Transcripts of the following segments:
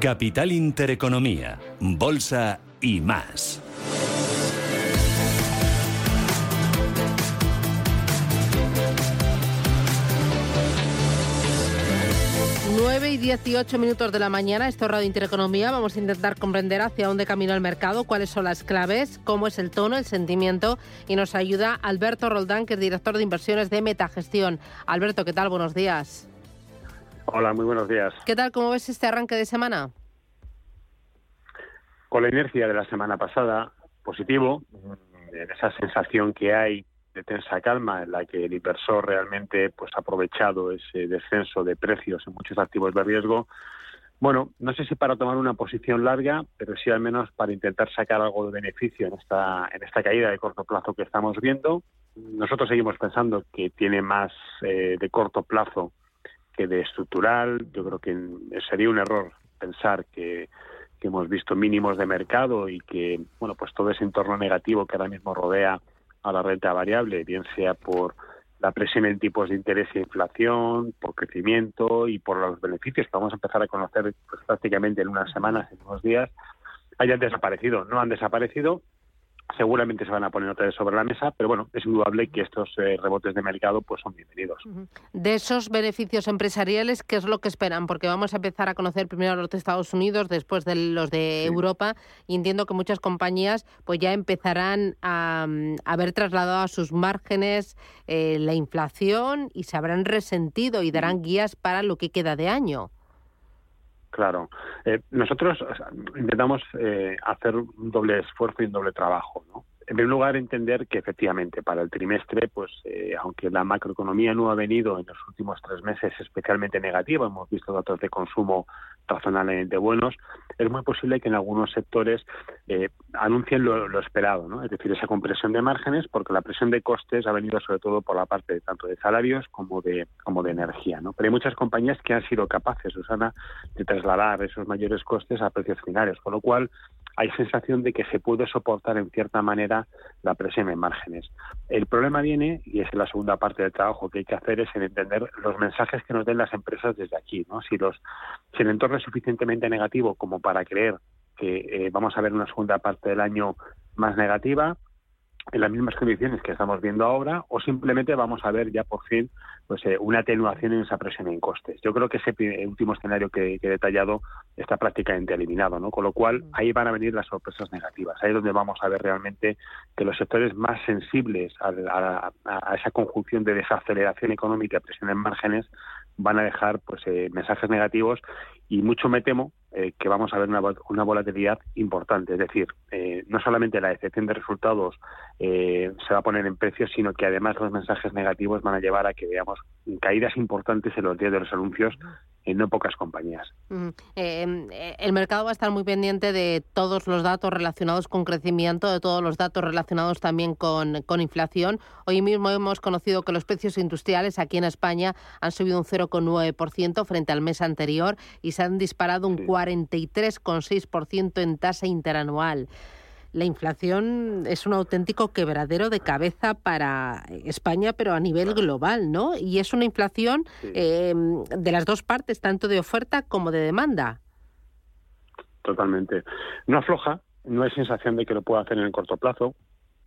Capital Intereconomía, Bolsa y más. 9 y 18 minutos de la mañana, esto es Radio Intereconomía. Vamos a intentar comprender hacia dónde camina el mercado, cuáles son las claves, cómo es el tono, el sentimiento. Y nos ayuda Alberto Roldán, que es director de inversiones de Metagestión. Alberto, ¿qué tal? Buenos días. Hola, muy buenos días. ¿Qué tal? ¿Cómo ves este arranque de semana? Con la inercia de la semana pasada, positivo, en esa sensación que hay de tensa calma en la que el inversor realmente pues ha aprovechado ese descenso de precios en muchos activos de riesgo. Bueno, no sé si para tomar una posición larga, pero sí al menos para intentar sacar algo de beneficio en esta en esta caída de corto plazo que estamos viendo. Nosotros seguimos pensando que tiene más eh, de corto plazo que de estructural. Yo creo que sería un error pensar que, hemos visto mínimos de mercado y que bueno pues todo ese entorno negativo que ahora mismo rodea a la renta variable, bien sea por la presión en tipos de interés e inflación, por crecimiento y por los beneficios que vamos a empezar a conocer pues, prácticamente en unas semanas, en unos días, hayan desaparecido. No han desaparecido, seguramente se van a poner otra vez sobre la mesa, pero bueno, es indudable que estos eh, rebotes de mercado pues son bienvenidos. De esos beneficios empresariales, ¿qué es lo que esperan? Porque vamos a empezar a conocer primero los de Estados Unidos, después de los de Europa, y entiendo que muchas compañías pues ya empezarán a, haber trasladado a sus márgenes eh, la inflación y se habrán resentido y darán guías para lo que queda de año. Claro. Eh, nosotros intentamos eh, hacer un doble esfuerzo y un doble trabajo, ¿no? En primer lugar, entender que efectivamente para el trimestre, pues eh, aunque la macroeconomía no ha venido en los últimos tres meses especialmente negativa, hemos visto datos de consumo razonablemente buenos, es muy posible que en algunos sectores eh, anuncien lo, esperado, ¿no? es decir, esa compresión de márgenes, porque la presión de costes ha venido sobre todo por la parte de, tanto de salarios como de como de energía. ¿no? Pero hay muchas compañías que han sido capaces, Susana, de trasladar esos mayores costes a precios finales, con lo cual hay sensación de que se puede soportar en cierta manera la presión en márgenes. El problema viene, y es la segunda parte del trabajo que hay que hacer, es en entender los mensajes que nos den las empresas desde aquí. ¿no? Si, los, si el entorno es suficientemente negativo como para creer que eh, vamos a ver una segunda parte del año más negativa, en las mismas condiciones que estamos viendo ahora o simplemente vamos a ver ya por fin pues eh, una atenuación en esa presión en costes. Yo creo que ese último escenario que, he detallado está prácticamente eliminado, ¿no? Con lo cual mm. ahí van a venir las sorpresas negativas. Ahí es donde vamos a ver realmente que los sectores más sensibles a, esa conjunción de desaceleración económica y presión en márgenes van a dejar pues eh, mensajes negativos y mucho me temo eh, que vamos a ver una, una volatilidad importante. Es decir, eh, no solamente la decepción de resultados eh, se va a poner en precios, sino que además los mensajes negativos van a llevar a que veamos caídas importantes en los días de los anuncios en no pocas compañías. el mercado va a estar muy pendiente de todos los datos relacionados con crecimiento, de todos los datos relacionados también con, con inflación. Hoy mismo hemos conocido que los precios industriales aquí en España han subido un 0,9% frente al mes anterior y se han disparado un 43,6% en tasa interanual. La inflación es un auténtico quebradero de cabeza para España, pero a nivel global, ¿no? Y es una inflación eh, de las dos partes, tanto de oferta como de demanda. Totalmente. No afloja, no hay sensación de que lo pueda hacer en el corto plazo.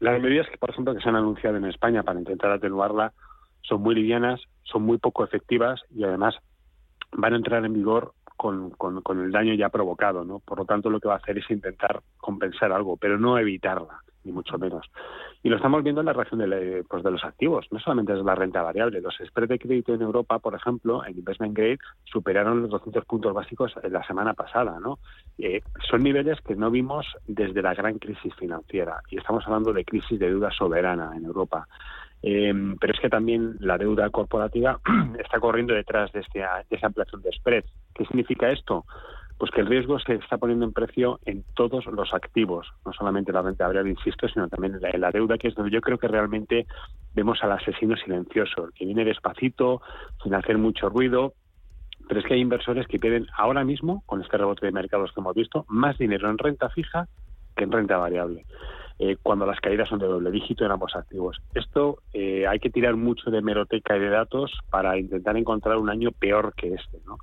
Las medidas que, por ejemplo, que se han anunciado en España para intentar atenuarla son muy livianas, son muy poco efectivas y además van a entrar en vigor con, con, el daño ya provocado, ¿no? Por lo tanto, lo que va a hacer es intentar compensar algo, pero no evitarla, ni mucho menos. Y lo estamos viendo en la reacción de, pues de los activos, no solamente es la renta variable. Los spreads de crédito en Europa, por ejemplo, en Investment Grade, superaron los 200 puntos básicos la semana pasada, ¿no? Eh, son niveles que no vimos desde la gran crisis financiera, y estamos hablando de crisis de deuda soberana en Europa. Em, pero es que también la deuda corporativa está corriendo detrás de, este, esa ampliación de spread. ¿Qué significa esto? Pues que el riesgo se está poniendo en precio en todos los activos, no solamente la renta variable, insisto, sino también en la, deuda, que es donde yo creo que realmente vemos al asesino silencioso, que viene despacito, sin hacer mucho ruido, pero es que hay inversores que pierden ahora mismo, con este rebote de mercados que hemos visto, más dinero en renta fija que en renta variable. Eh, cuando las caídas son de doble dígito en ambos activos. Esto eh, hay que tirar mucho de meroteca y de datos para intentar encontrar un año peor que este, ¿no?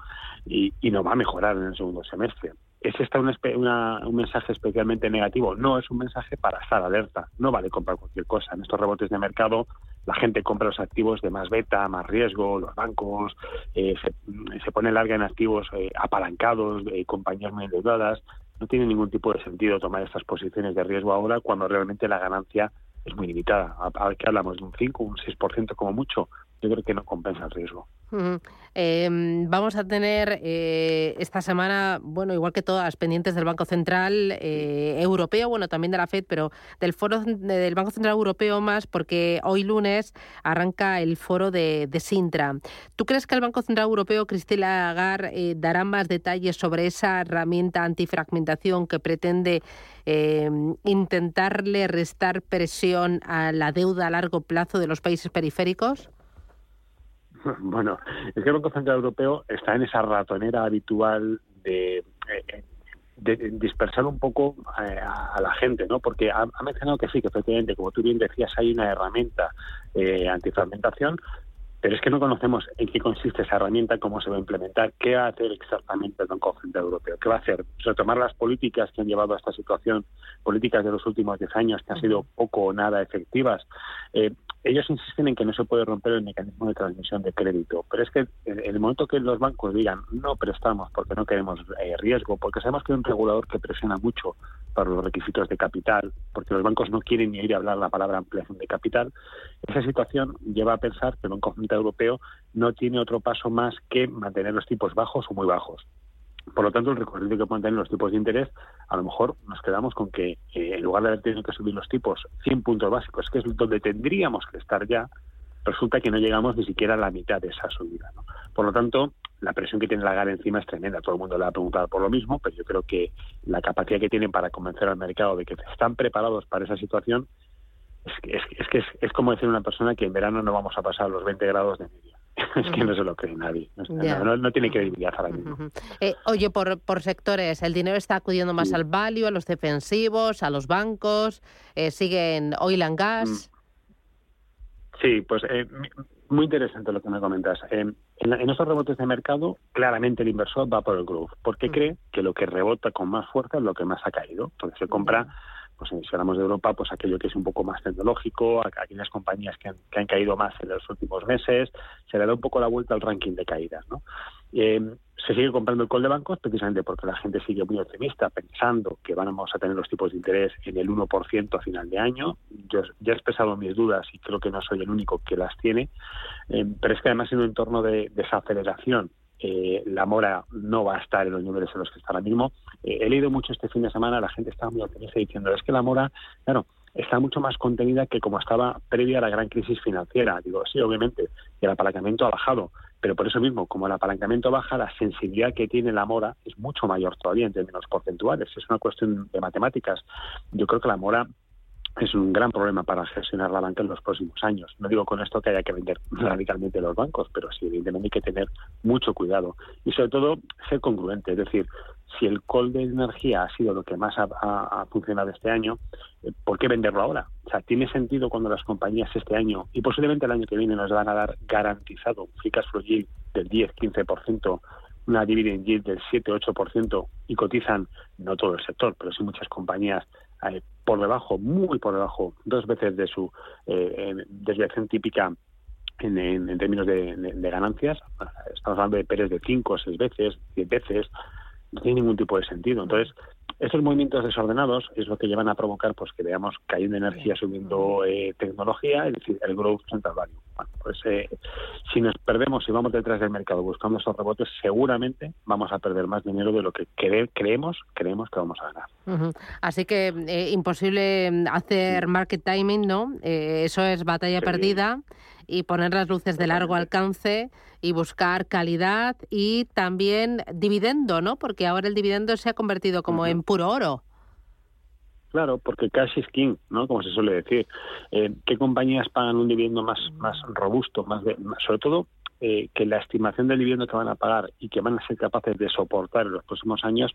Y, y no va a mejorar en el segundo semestre. ¿Es esta un mensaje especialmente negativo? No, es un mensaje para estar alerta. No vale comprar cualquier cosa. En estos rebotes de mercado, la gente compra los activos de más beta, más riesgo, los bancos, eh, se, pone larga en activos eh, apalancados, de compañías muy endeudadas. No tiene ningún tipo de sentido tomar estas posiciones de riesgo ahora cuando realmente la ganancia es muy limitada. ¿A, qué hablamos? ¿De un 5, un 6% como mucho? Yo creo que no compensa el riesgo. Em, vamos a tener eh, esta semana, bueno, igual que todas, pendientes del Banco Central eh, Europeo, bueno, también de la FED, pero del foro del Banco Central Europeo más, porque hoy lunes arranca el foro de, Sintra. ¿Tú crees que el Banco Central Europeo, Cristina Lagarde, eh, dará más detalles sobre esa herramienta antifragmentación que pretende em, intentarle restar presión a la deuda a largo plazo de los países periféricos? Bueno, es que el Banco Central Europeo está en esa ratonera habitual de, eh, dispersar un poco eh, a, la gente, ¿no? Porque ha, mencionado que sí, que efectivamente, como tú bien decías, hay una herramienta eh, antifragmentación, pero es que no conocemos en qué consiste esa herramienta, cómo se va a implementar, qué va a hacer exactamente el Banco Central Europeo, qué va a hacer, retomar las políticas que han llevado a esta situación, políticas de los últimos 10 años que han sido poco o nada efectivas. Eh, ellos insisten en que no se puede romper el mecanismo de transmisión de crédito, pero es que en el momento que los bancos digan no prestamos porque no queremos eh, riesgo, porque sabemos que hay un regulador que presiona mucho para los requisitos de capital, porque los bancos no quieren ni ir a hablar la palabra ampliación de capital, esa situación lleva a pensar que el Banco Central Europeo no tiene otro paso más que mantener los tipos bajos o muy bajos. Por lo tanto, el recorrido que pueden tener los tipos de interés, a lo mejor nos quedamos con que eh, en lugar de haber tenido que subir los tipos 100 puntos básicos, que es donde tendríamos que estar ya, resulta que no llegamos ni siquiera a la mitad de esa subida. Por lo tanto, la presión que tiene la GAR encima es tremenda. Todo el mundo le ha preguntado por lo mismo, pero yo creo que la capacidad que tienen para convencer al mercado de que están preparados para esa situación es que es, es, como decir a una persona que en verano no vamos a pasar los 20 grados de media. es que no se lo cree nadie. No, tiene credibilidad ahora mismo. Eh, oye, por, por sectores, ¿el dinero está acudiendo más al value, a los defensivos, a los bancos? Eh, ¿Siguen oil and gas? Mm. Sí, pues eh, muy interesante lo que me comentas. en, en, esos rebotes de mercado, claramente el inversor va por el growth, porque mm. cree que lo que rebota con más fuerza es lo que más ha caído. Entonces se compra pues si hablamos de Europa, pues aquello que es un poco más tecnológico, aquellas compañías que han, que han caído más en los últimos meses, se le da un poco la vuelta al ranking de caídas, ¿no? Eh, se sigue comprando el call de bancos precisamente porque la gente sigue muy optimista pensando que vamos a tener los tipos de interés en el 1% a final de año. Yo ya he expresado mis dudas y creo que no soy el único que las tiene, eh, pero es que además en un entorno de desaceleración eh, la mora no va a estar en los niveles en los que está ahora mismo. Eh, he leído mucho este fin de semana, la gente estaba muy optimista diciendo, es que la mora, claro, está mucho más contenida que como estaba previa a la gran crisis financiera. Digo, sí, obviamente, y el apalancamiento ha bajado, pero por eso mismo, como el apalancamiento baja, la sensibilidad que tiene la mora es mucho mayor todavía en términos porcentuales. Es una cuestión de matemáticas. Yo creo que la mora es un gran problema para gestionar la banca en los próximos años. No digo con esto que haya que vender radicalmente los bancos, pero sí, evidentemente hay que tener mucho cuidado y sobre todo ser congruente. Es decir, si el call de energía ha sido lo que más ha, funcionado este año, eh, ¿por qué venderlo ahora? O sea, ¿tiene sentido cuando las compañías este año y posiblemente el año que viene nos van a dar garantizado un free cash flow yield del 10-15%, una dividend yield del 7-8% y cotizan, no todo el sector, pero sí muchas compañías eh, por debajo, muy por debajo, dos veces de su eh, desviación típica en, términos de, ganancias. Estamos hablando de PERES de 5, 6 veces, 10 veces. No tiene ningún tipo de sentido. Entonces, estos movimientos desordenados es lo que llevan a provocar pues que veamos cayendo energía, subiendo eh, tecnología, es decir, el growth central value. Bueno, pues eh, si nos perdemos y vamos detrás del mercado buscando esos rebotes, seguramente vamos a perder más dinero de lo que creemos creemos que vamos a ganar. Así que eh, imposible hacer market timing, ¿no? eso es batalla perdida y poner las luces de largo alcance y buscar calidad y también dividendo, ¿no? Porque ahora el dividendo se ha convertido como en puro oro. Claro, porque cash is king, ¿no? Como se suele decir. Eh, ¿Qué compañías pagan un dividendo más, más robusto, más, sobre todo eh, que la estimación del dividendo que van a pagar y que van a ser capaces de soportar en los próximos años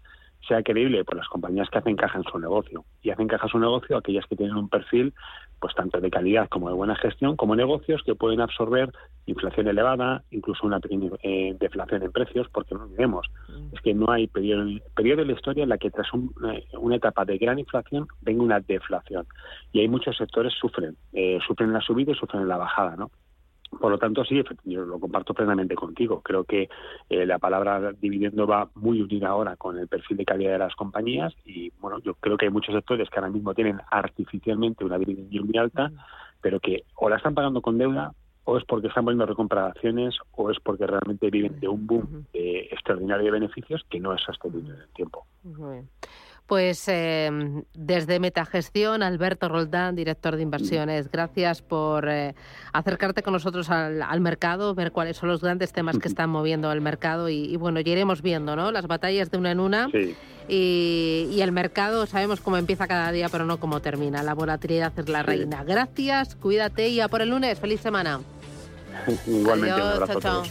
sea creíble por las compañías que hacen caja en su negocio. Y hacen caja en su negocio aquellas que tienen un perfil pues tanto de calidad como de buena gestión, como negocios que pueden absorber inflación elevada, incluso una pequeña eh, deflación en precios, porque no olvidemos, mm. es que no hay periodo, periodo en la historia en la que tras eh, una etapa de gran inflación venga una deflación. Y hay muchos sectores sufren, eh, sufren la subida y sufren la bajada, ¿no? Por lo tanto, sí, yo lo comparto plenamente contigo. Creo que eh, la palabra dividendo va muy unida ahora con el perfil de calidad de las compañías y, bueno, yo creo que hay muchos sectores que ahora mismo tienen artificialmente una dividenda muy alta, pero que o la están pagando con deuda o es porque están poniendo recompra acciones o es porque realmente viven de un boom extraordinario de beneficios que no es sostenible en el tiempo. Pues eh, desde Metagestión, Alberto Roldán, director de inversiones, gracias por eh, acercarte con nosotros al, mercado, ver cuáles son los grandes temas que están moviendo el mercado y, bueno, ya iremos viendo, ¿no? Las batallas de una en una y, y, el mercado sabemos cómo empieza cada día, pero no cómo termina. La volatilidad es la reina. Gracias, cuídate y a por el lunes. Feliz semana. Igualmente, Adiós, chao, chao.